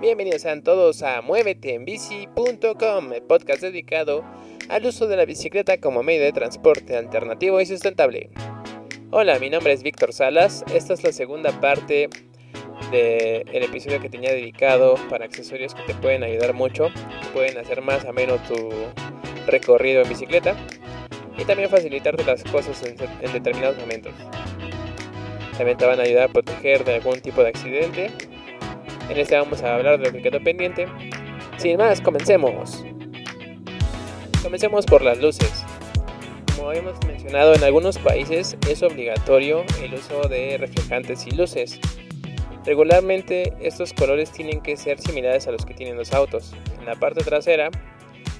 Bienvenidos sean todos a muéveteenbici.com, el podcast dedicado al uso de la bicicleta como medio de transporte alternativo y sustentable. Hola, mi nombre es Víctor Salas. Esta es la segunda parte del episodio que tenía dedicado para accesorios que te pueden ayudar mucho, pueden hacer más ameno tu recorrido en bicicleta y también facilitarte las cosas en, en determinados momentos. También te van a ayudar a proteger de algún tipo de accidente en este vamos a hablar de lo que quedó pendiente. Sin más, comencemos. Comencemos por las luces. Como habíamos mencionado, en algunos países es obligatorio el uso de reflejantes y luces. Regularmente estos colores tienen que ser similares a los que tienen los autos. En la parte trasera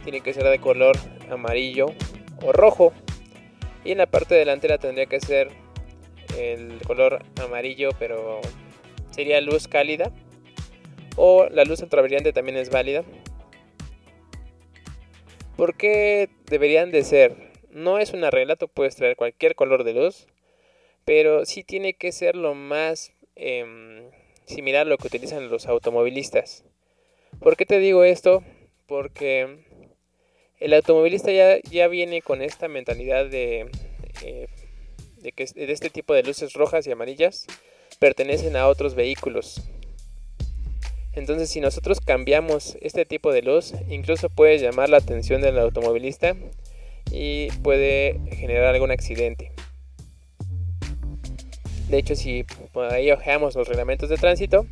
tiene que ser de color amarillo o rojo. Y en la parte delantera tendría que ser el color amarillo, pero sería luz cálida o la luz ultrabrillante también es válida. ¿Por qué deberían de ser? No es una regla, tú puedes traer cualquier color de luz, pero sí tiene que ser lo más em, similar a lo que utilizan los automovilistas. ¿Por qué te digo esto? Porque el automovilista ya, ya viene con esta mentalidad de, eh, de que de este tipo de luces rojas y amarillas pertenecen a otros vehículos. Entonces si nosotros cambiamos este tipo de luz, incluso puede llamar la atención del automovilista y puede generar algún accidente. De hecho, si por ahí ojeamos los reglamentos de tránsito,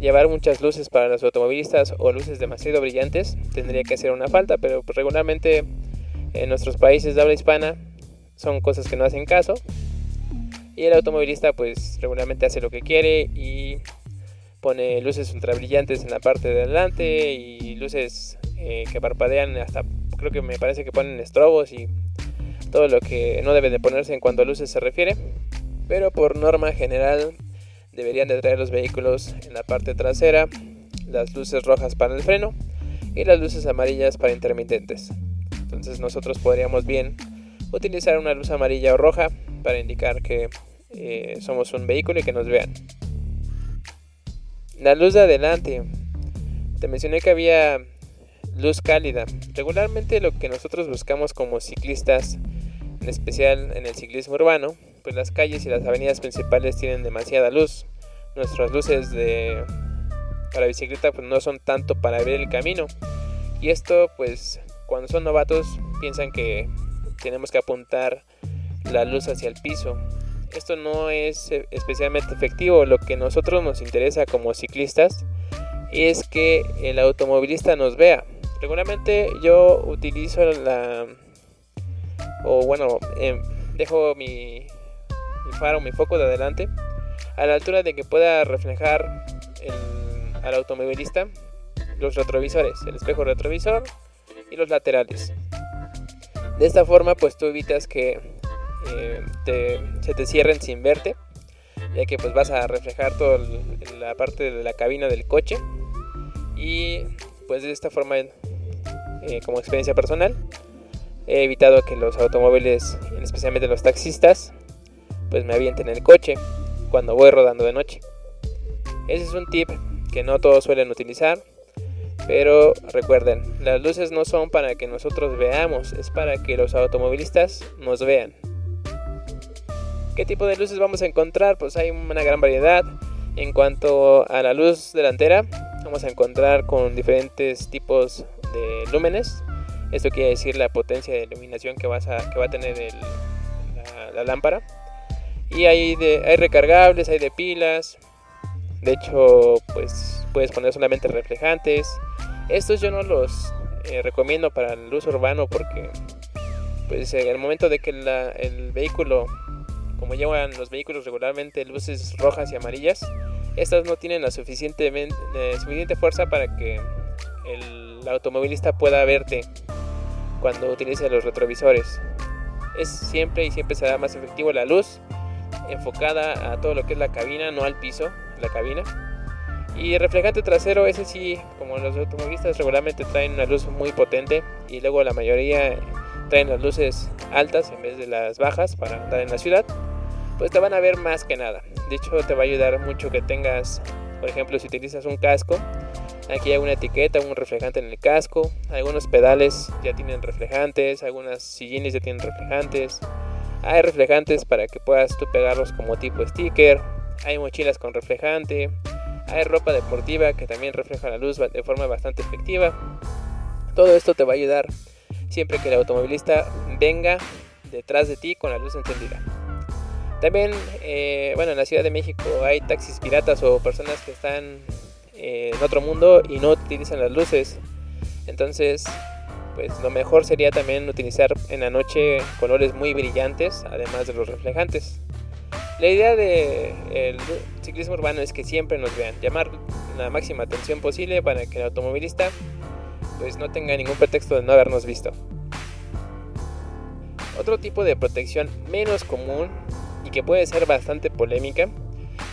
llevar muchas luces para los automovilistas o luces demasiado brillantes tendría que ser una falta, pero regularmente en nuestros países de habla hispana son cosas que no hacen caso. Y el automovilista pues regularmente hace lo que quiere y pone luces ultra brillantes en la parte de adelante y luces eh, que parpadean hasta creo que me parece que ponen estrobos y todo lo que no debe de ponerse en cuanto a luces se refiere. Pero por norma general deberían de traer los vehículos en la parte trasera las luces rojas para el freno y las luces amarillas para intermitentes. Entonces nosotros podríamos bien utilizar una luz amarilla o roja para indicar que eh, somos un vehículo y que nos vean la luz de adelante. Te mencioné que había luz cálida. Regularmente lo que nosotros buscamos como ciclistas, en especial en el ciclismo urbano, pues las calles y las avenidas principales tienen demasiada luz. Nuestras luces de para bicicleta pues no son tanto para ver el camino. Y esto pues cuando son novatos piensan que tenemos que apuntar la luz hacia el piso esto no es eh, especialmente efectivo. Lo que a nosotros nos interesa como ciclistas es que el automovilista nos vea. Regularmente yo utilizo la... o bueno, em, dejo mi, mi faro, mi foco de adelante a la altura de que pueda reflejar al automovilista los retrovisores, el espejo retrovisor y los laterales. De esta forma pues tú evitas que eh, se te cierren sin verte, ya que pues vas a reflejar toda la parte de la cabina del coche y pues de esta forma eh, como experiencia personal he evitado que los automóviles, especialmente los taxistas, pues me avienten el coche cuando voy rodando de noche. Ese es un tip que no todos suelen utilizar, pero recuerden, las luces no son para que nosotros veamos, es para que los automovilistas nos vean. ¿Qué tipo de luces vamos a encontrar? Pues hay una gran variedad. En cuanto a la luz delantera, vamos a encontrar con diferentes tipos de lúmenes. Esto quiere decir la potencia de iluminación que, vas a, que va a tener la, lámpara. Y hay, de, hay recargables, hay de pilas. De hecho, pues puedes poner solamente reflejantes. Estos yo no los eh, recomiendo para el uso urbano porque pues en el momento de que el vehículo como llevan los vehículos regularmente luces rojas y amarillas, estas no tienen la suficiente, eh, suficiente fuerza para que el automovilista pueda verte cuando utilice los retrovisores. Es siempre y siempre será más efectivo la luz enfocada a todo lo que es la cabina, no al piso, la cabina. Y el reflejante trasero, ese sí, como los automovilistas regularmente traen una luz muy potente y luego la mayoría traen las luces altas en vez de las bajas para andar en la ciudad pues te van a ver más que nada. De hecho, te va a ayudar mucho que tengas, por ejemplo, si utilizas un casco, Aquí hay una etiqueta, un reflejante en el casco. Algunos pedales ya tienen reflejantes, algunas sillines ya tienen reflejantes. Hay reflejantes para que puedas tú pegarlos como tipo sticker. Hay mochilas con reflejante. Hay ropa deportiva que también refleja la luz de forma bastante efectiva. Todo esto te va a ayudar siempre que el automovilista venga detrás de ti con la luz encendida. También, eh, bueno, en la Ciudad de México hay taxis piratas o personas que están eh, en otro mundo y no utilizan las luces. Entonces, pues lo mejor sería también utilizar en la noche colores muy brillantes, además de los reflejantes. La idea del ciclismo urbano es que siempre nos vean, llamar la máxima atención posible para que el automovilista pues no tenga ningún pretexto de no habernos visto. Otro tipo de protección menos común que puede ser bastante polémica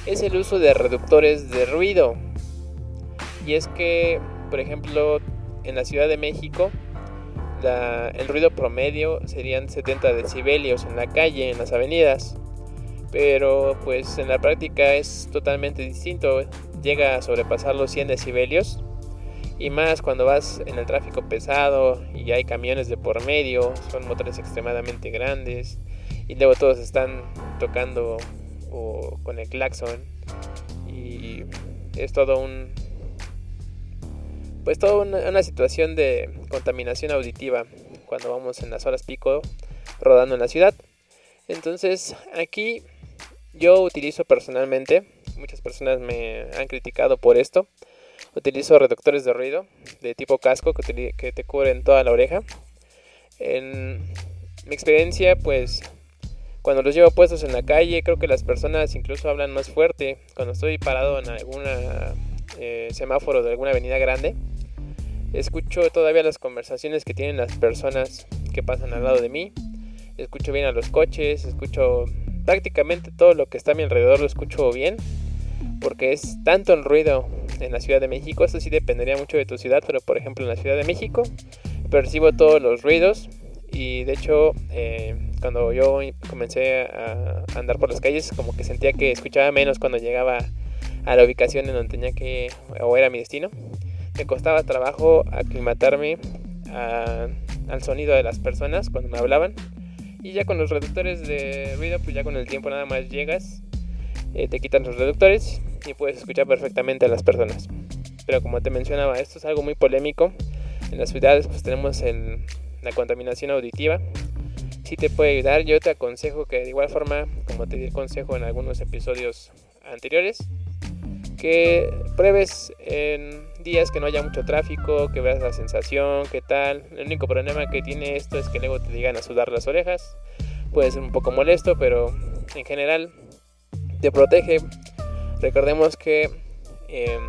es el uso de reductores de ruido. Y es que, por ejemplo, en la Ciudad de México, el ruido promedio serían 70 decibelios en la calle, en las avenidas. Pero pues en la práctica es totalmente distinto. Llega a sobrepasar los 100 decibelios. Y más cuando vas en el tráfico pesado y hay camiones de por medio, son motores extremadamente grandes. Y luego todos están tocando o con el claxon. Y es todo un, pues toda una, situación de contaminación auditiva cuando vamos en las horas pico rodando en la ciudad. Entonces aquí yo utilizo personalmente, muchas personas me han criticado por esto, utilizo reductores de ruido de tipo casco que, que te cubren toda la oreja. En mi experiencia pues cuando los llevo puestos en la calle creo que las personas incluso hablan más fuerte cuando estoy parado en alguna eh, semáforo de alguna avenida grande. Escucho todavía las conversaciones que tienen las personas que pasan al lado de mí. Escucho bien a los coches, escucho prácticamente todo lo que está a mi alrededor, lo escucho bien. Porque es tanto el ruido en la Ciudad de México, esto sí dependería mucho de tu ciudad, pero por ejemplo en la Ciudad de México percibo todos los ruidos y de hecho eh, cuando yo comencé a andar por las calles como que sentía que escuchaba menos cuando llegaba a la ubicación en donde tenía que, o era mi destino. Me costaba trabajo aclimatarme al sonido de las personas cuando me hablaban. Y ya con los reductores de ruido, pues ya con el tiempo nada más llegas, eh, te quitan los reductores y puedes escuchar perfectamente a las personas. Pero como te mencionaba, esto es algo muy polémico. En las ciudades pues tenemos la contaminación auditiva. Si te puede ayudar, yo te aconsejo que de igual forma, como te di el consejo en algunos episodios anteriores, que pruebes en días que no haya mucho tráfico, que veas la sensación, qué tal. El único problema que tiene esto es que luego te digan a sudar las orejas. Puede ser un poco molesto, pero en general te protege. Recordemos que em,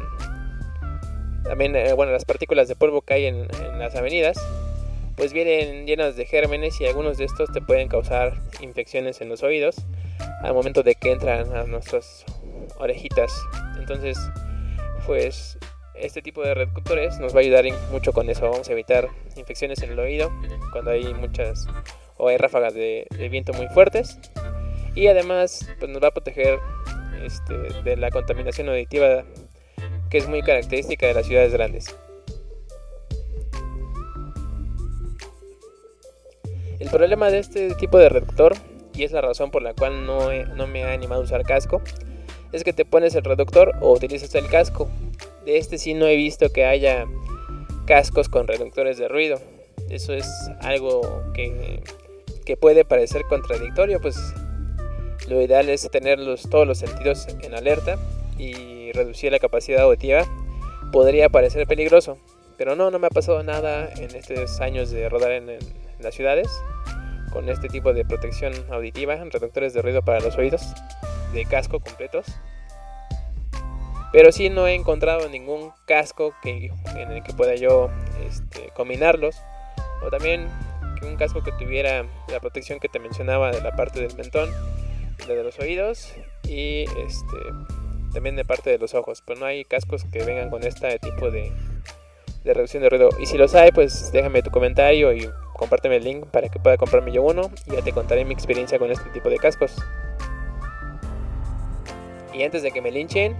también, eh, bueno, las partículas de polvo que hay en las avenidas, pues vienen llenas de gérmenes y algunos de estos te pueden causar infecciones en los oídos al momento de que entran a nuestras orejitas. Entonces, pues este tipo de reductores nos va a ayudar mucho con eso. Vamos a evitar infecciones en el oído cuando hay muchas o hay ráfagas de, viento muy fuertes. Y además pues nos va a proteger este, de la contaminación auditiva que es muy característica de las ciudades grandes. El problema de este tipo de reductor, y es la razón por la cual no, no me ha animado a usar casco, es que te pones el reductor o utilizas el casco. De este sí no he visto que haya cascos con reductores de ruido. Eso es algo que, que puede parecer contradictorio, pues lo ideal es tener todos los sentidos en alerta y reducir la capacidad auditiva. Podría parecer peligroso, pero no, no me ha pasado nada en estos años de rodar en, las ciudades con este tipo de protección auditiva, reductores de ruido para los oídos de casco completos. Pero sí no he encontrado ningún casco que, en el que pueda yo este, combinarlos. O también un casco que tuviera la protección que te mencionaba de la parte del mentón, de, de los oídos y este, también de parte de los ojos. Pero no hay cascos que vengan con este tipo de, de reducción de ruido. Y si los hay, pues déjame tu comentario y compárteme el link para que pueda comprarme yo uno. Y ya te contaré mi experiencia con este tipo de cascos. Y antes de que me linchen,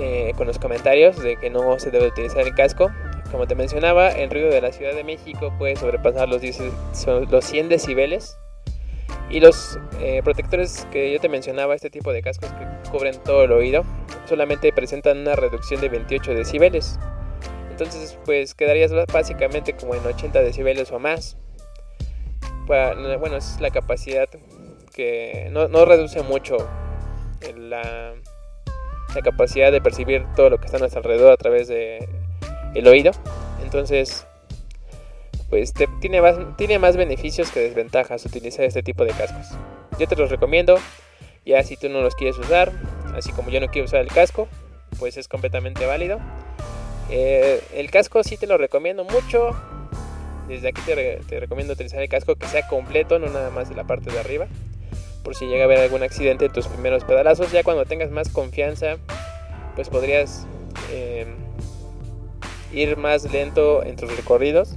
eh, con los comentarios de que no se debe utilizar el casco. Como te mencionaba, el ruido de la Ciudad de México puede sobrepasar los, los 100 decibeles. Y los eh, protectores que yo te mencionaba, este tipo de cascos que cubren todo el oído, solamente presentan una reducción de 28 decibeles. Entonces, pues quedarías básicamente como en 80 decibeles o más. Bueno, es la capacidad que no, reduce mucho la, capacidad de percibir todo lo que está a nuestro alrededor a través de el oído. Entonces, pues tiene, más, tiene más beneficios que desventajas utilizar este tipo de cascos. Yo te los recomiendo, ya si tú no los quieres usar, así como yo no quiero usar el casco, pues es completamente válido. Eh, el casco sí te lo recomiendo mucho. Desde aquí te, recomiendo utilizar el casco que sea completo, no nada más de la parte de arriba. Por si llega a haber algún accidente en tus primeros pedalazos. Ya cuando tengas más confianza, pues podrías eh, ir más lento en tus recorridos.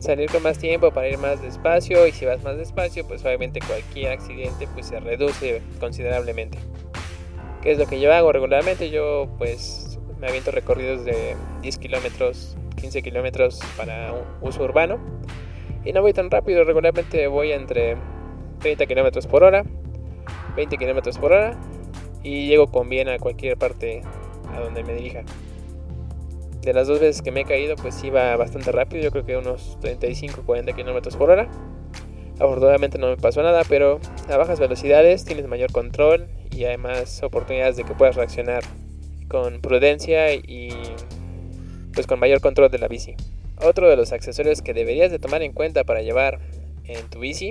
Salir con más tiempo para ir más despacio. Y si vas más despacio, pues obviamente cualquier accidente pues se reduce considerablemente. ¿Qué es lo que yo hago regularmente? Yo pues me aviento recorridos de 10 kilómetros, 15 kilómetros para uso urbano. Y no voy tan rápido, regularmente voy entre 30 kilómetros por hora, 20 kilómetros por hora y llego con bien a cualquier parte a donde me dirija. De las dos veces que me he caído, pues iba bastante rápido, yo creo que unos 35-40 kilómetros por hora. Afortunadamente no me pasó nada, pero a bajas velocidades tienes mayor control y hay más oportunidades de que puedas reaccionar con prudencia y pues con mayor control de la bici. Otro de los accesorios que deberías de tomar en cuenta para llevar en tu bici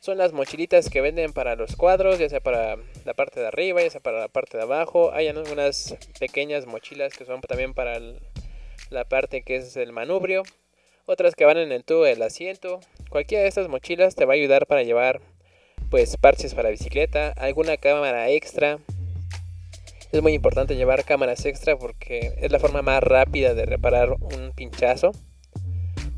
son las mochilitas que venden para los cuadros, ya sea para la parte de arriba, ya sea para la parte de abajo. Hay algunas pequeñas mochilas que son también para la parte que es el manubrio. Otras que van en el tubo del asiento. Cualquiera de estas mochilas te va a ayudar para llevar pues parches para bicicleta, alguna cámara extra, es muy importante llevar cámaras extra porque es la forma más rápida de reparar un pinchazo.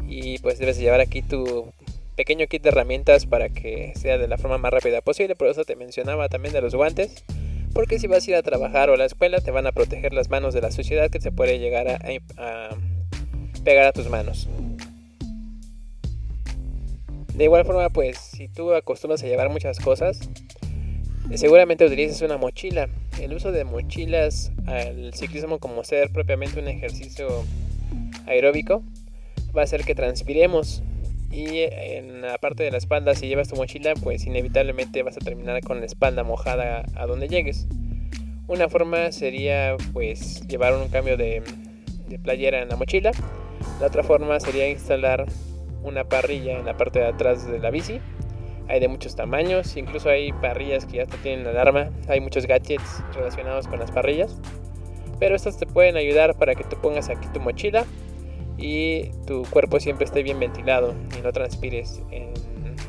Y pues debes llevar aquí tu pequeño kit de herramientas para que sea de la forma más rápida posible. Por eso te mencionaba también de los guantes. Porque si vas a ir a trabajar o a la escuela te van a proteger las manos de la suciedad que se puede llegar a, a pegar a tus manos. De igual forma, pues si tú acostumbras a llevar muchas cosas, seguramente utilices una mochila. El uso de mochilas al ciclismo como ser propiamente un ejercicio aeróbico va a hacer que transpiremos y en la parte de la espalda si llevas tu mochila pues inevitablemente vas a terminar con la espalda mojada a donde llegues. Una forma sería pues llevar un cambio de, de playera en la mochila. La otra forma sería instalar una parrilla en la parte de atrás de la bici hay de muchos tamaños, incluso hay parrillas que ya hasta tienen alarma, hay muchos gadgets relacionados con las parrillas. Pero estos te pueden ayudar para que tú pongas aquí tu mochila y tu cuerpo siempre esté bien ventilado y no transpires,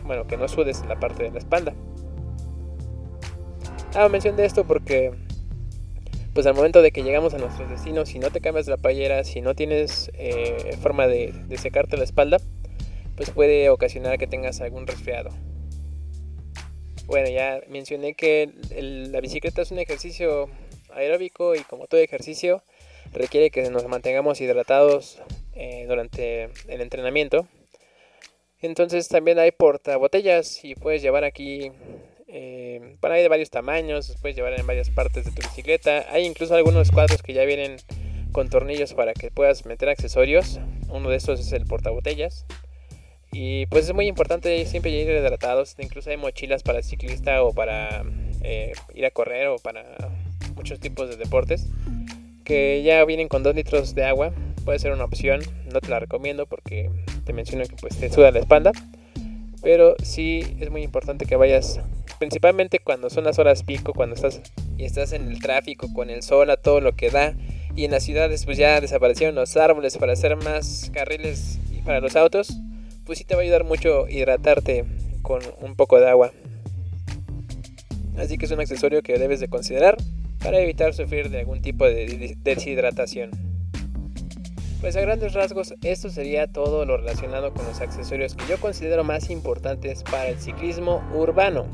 bueno, que no sudes en la parte de la espalda. Hago mención de esto porque pues al momento de que llegamos a nuestros destinos, si no te cambias la playera, si no tienes eh, forma de, de secarte la espalda, pues puede ocasionar que tengas algún resfriado. Bueno, ya mencioné que la bicicleta es un ejercicio aeróbico y como todo ejercicio requiere que nos mantengamos hidratados eh, durante el entrenamiento. Entonces también hay portabotellas y puedes llevar aquí eh, para hay de varios tamaños, puedes llevar en varias partes de tu bicicleta. Hay incluso algunos cuadros que ya vienen con tornillos para que puedas meter accesorios. Uno de estos es el portabotellas. Y pues es muy importante siempre ir hidratados. Incluso hay mochilas para ciclista o para eh, ir a correr o para muchos tipos de deportes que ya vienen con 2 litros de agua. Puede ser una opción. No te la recomiendo porque te menciono que pues te suda la espalda. Pero sí es muy importante que vayas, principalmente cuando son las horas pico, cuando estás y estás en el tráfico con el sol a todo lo que da. Y en las ciudades pues ya desaparecieron los árboles para hacer más carriles para los autos pues sí te va a ayudar mucho hidratarte con un poco de agua. Así que es un accesorio que debes de considerar para evitar sufrir de algún tipo de deshidratación. Pues a grandes rasgos esto sería todo lo relacionado con los accesorios que yo considero más importantes para el ciclismo urbano.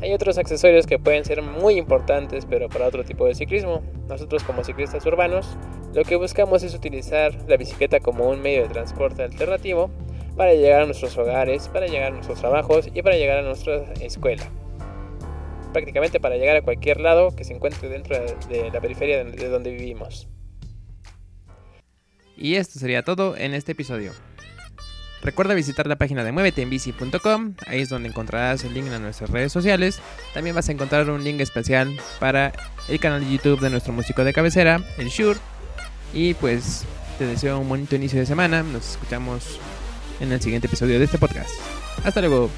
Hay otros accesorios que pueden ser muy importantes, pero para otro tipo de ciclismo. Nosotros como ciclistas urbanos, lo que buscamos es utilizar la bicicleta como un medio de transporte alternativo para llegar a nuestros hogares, para llegar a nuestros trabajos y para llegar a nuestra escuela. Prácticamente para llegar a cualquier lado que se encuentre dentro de la periferia de donde vivimos. Y esto sería todo en este episodio. Recuerda visitar la página de muéveteenbici.com, ahí es donde encontrarás el link a nuestras redes sociales. También vas a encontrar un link especial para el canal de YouTube de nuestro músico de cabecera, el Shure. Y pues te deseo un bonito inicio de semana. Nos escuchamos en el siguiente episodio de este podcast. Hasta luego.